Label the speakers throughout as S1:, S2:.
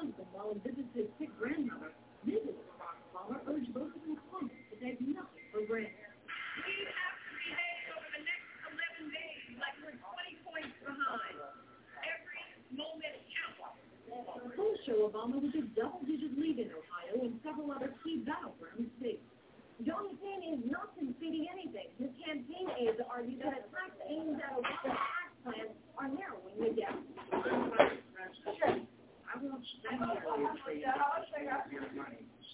S1: While on visit to his sick grandmother, Mrs. Obama urged both of them Congress to take nothing for granted.
S2: We have to behave over the next 11 days like we're 20 points behind. Every moment counts.
S1: Polls show Obama with a double-digit lead in Ohio and several other key battleground states. John McCain is not conceding anything. His campaign aides argue that attacks aimed at Obama's tax plans are narrowing the gap.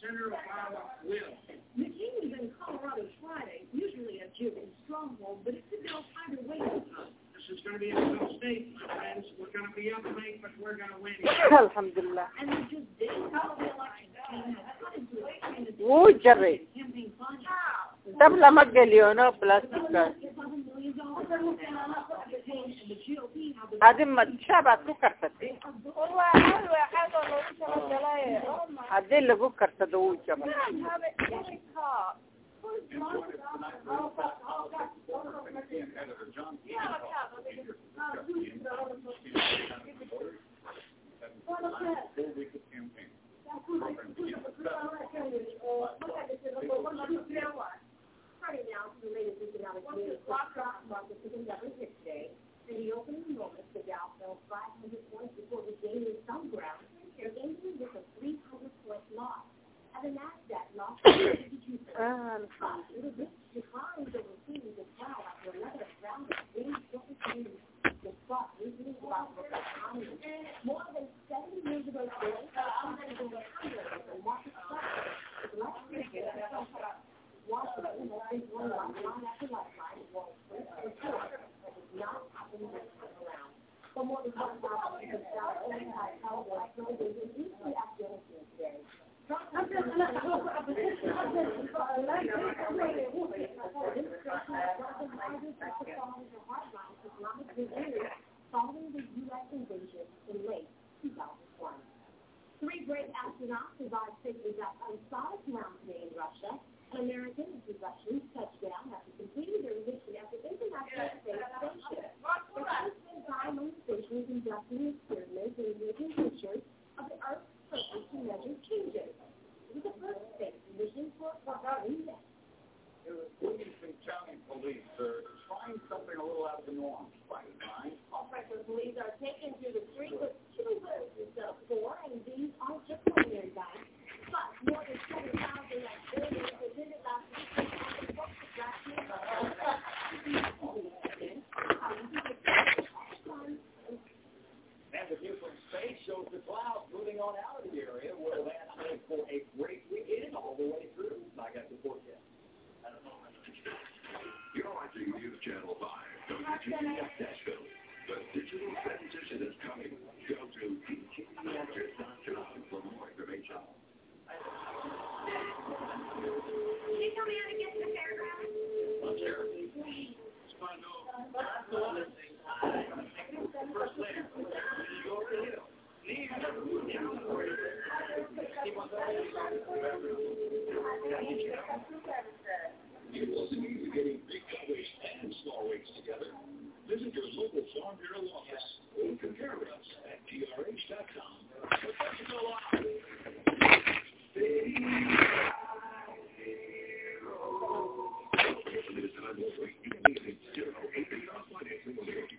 S3: Senator Obama will.
S1: McCain was in Colorado Friday, usually a Jewish stronghold, but it could be either way this
S3: is going to be a tough state, my friends. We're going to be up late, but we're going to win.
S4: Alhamdulillah.
S1: And with just days before the election, McCain has cut into his candidate
S4: Wuu jabe.
S1: campaign finance.
S4: Hadii lagu karsado wuu jaba.
S1: Economy. More than 70 years ago today, uh, the market stopped. Last year, Washington has been one lifeline after lifeline of Wall Street for sure, but it's not happening this time around. For more than one thousand people died only by cowboy soldiers in Eastern Afghanistan today. Following the U.S. invasion in late 2001. Three great astronauts survived safely back on Mountain in Russia. An American and two Russians touched down after completing their mission at the International Space Station. The spent time on the station conducting experiments and making pictures of the Earth's surface to measure changes. It was the first space for three days.
S5: Williamson County Police are trying something a little out of the norm by design.
S1: All pressure police are taken to the street with two instead of four, and these aren't just ordinary guys. But more than 7,000 activities presented last week
S5: And the view from space shows the clouds moving on out of the area where last night for a great
S6: Channel 5, WGBF Nashville. The digital transition is coming. Go to btvactors.com for more information.
S2: Can you tell me how to get to the fairgrounds?
S6: You Thank you.